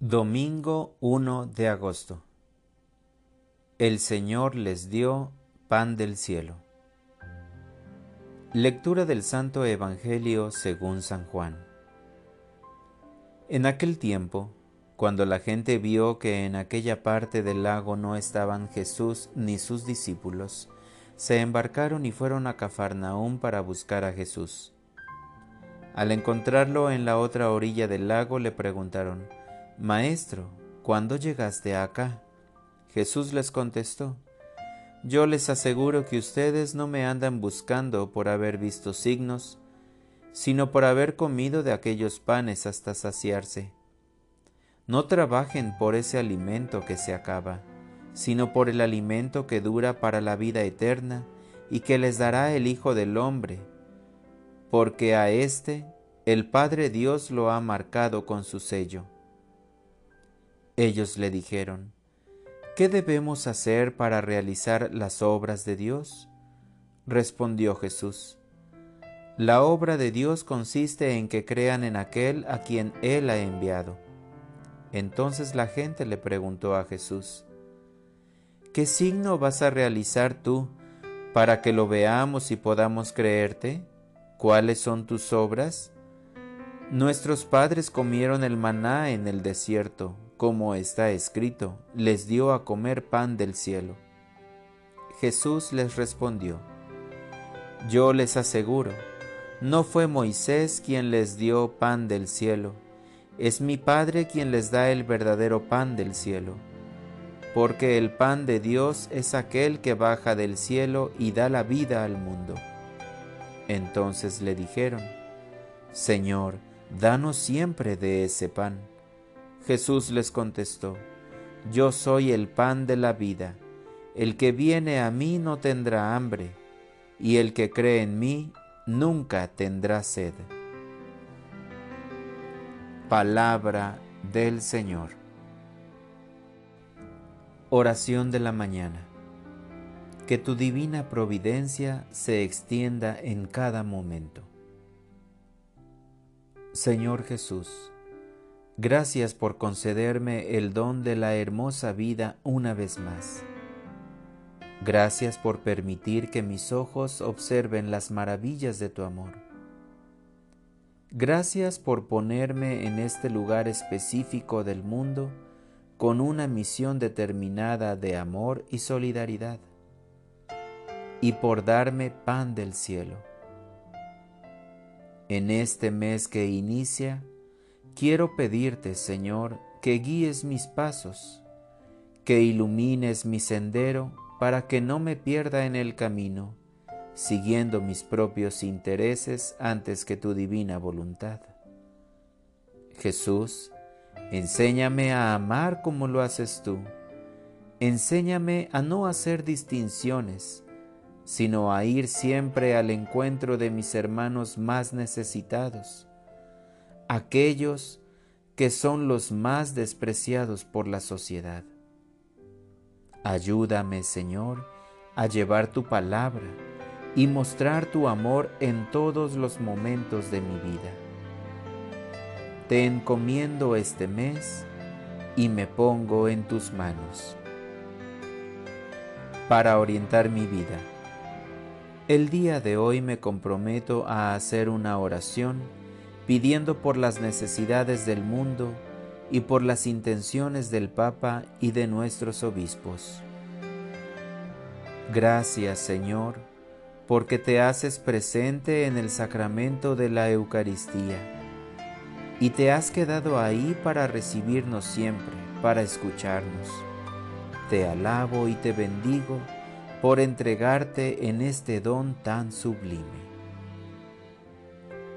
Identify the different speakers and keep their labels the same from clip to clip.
Speaker 1: Domingo 1 de agosto. El Señor les dio pan del cielo. Lectura del Santo Evangelio según San Juan. En aquel tiempo, cuando la gente vio que en aquella parte del lago no estaban Jesús ni sus discípulos, se embarcaron y fueron a Cafarnaúm para buscar a Jesús. Al encontrarlo en la otra orilla del lago le preguntaron, Maestro, ¿cuándo llegaste acá? Jesús les contestó, Yo les aseguro que ustedes no me andan buscando por haber visto signos, sino por haber comido de aquellos panes hasta saciarse. No trabajen por ese alimento que se acaba, sino por el alimento que dura para la vida eterna y que les dará el Hijo del Hombre, porque a éste el Padre Dios lo ha marcado con su sello. Ellos le dijeron, ¿qué debemos hacer para realizar las obras de Dios? Respondió Jesús, la obra de Dios consiste en que crean en aquel a quien Él ha enviado. Entonces la gente le preguntó a Jesús, ¿qué signo vas a realizar tú para que lo veamos y podamos creerte? ¿Cuáles son tus obras? Nuestros padres comieron el maná en el desierto como está escrito, les dio a comer pan del cielo. Jesús les respondió, Yo les aseguro, no fue Moisés quien les dio pan del cielo, es mi Padre quien les da el verdadero pan del cielo, porque el pan de Dios es aquel que baja del cielo y da la vida al mundo. Entonces le dijeron, Señor, danos siempre de ese pan. Jesús les contestó, Yo soy el pan de la vida, el que viene a mí no tendrá hambre, y el que cree en mí nunca tendrá sed. Palabra del Señor. Oración de la mañana. Que tu divina providencia se extienda en cada momento. Señor Jesús, Gracias por concederme el don de la hermosa vida una vez más. Gracias por permitir que mis ojos observen las maravillas de tu amor. Gracias por ponerme en este lugar específico del mundo con una misión determinada de amor y solidaridad, y por darme pan del cielo. En este mes que inicia, Quiero pedirte, Señor, que guíes mis pasos, que ilumines mi sendero para que no me pierda en el camino, siguiendo mis propios intereses antes que tu divina voluntad. Jesús, enséñame a amar como lo haces tú. Enséñame a no hacer distinciones, sino a ir siempre al encuentro de mis hermanos más necesitados aquellos que son los más despreciados por la sociedad. Ayúdame, Señor, a llevar tu palabra y mostrar tu amor en todos los momentos de mi vida. Te encomiendo este mes y me pongo en tus manos. Para orientar mi vida, el día de hoy me comprometo a hacer una oración pidiendo por las necesidades del mundo y por las intenciones del Papa y de nuestros obispos. Gracias, Señor, porque te haces presente en el sacramento de la Eucaristía y te has quedado ahí para recibirnos siempre, para escucharnos. Te alabo y te bendigo por entregarte en este don tan sublime.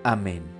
Speaker 1: Amén.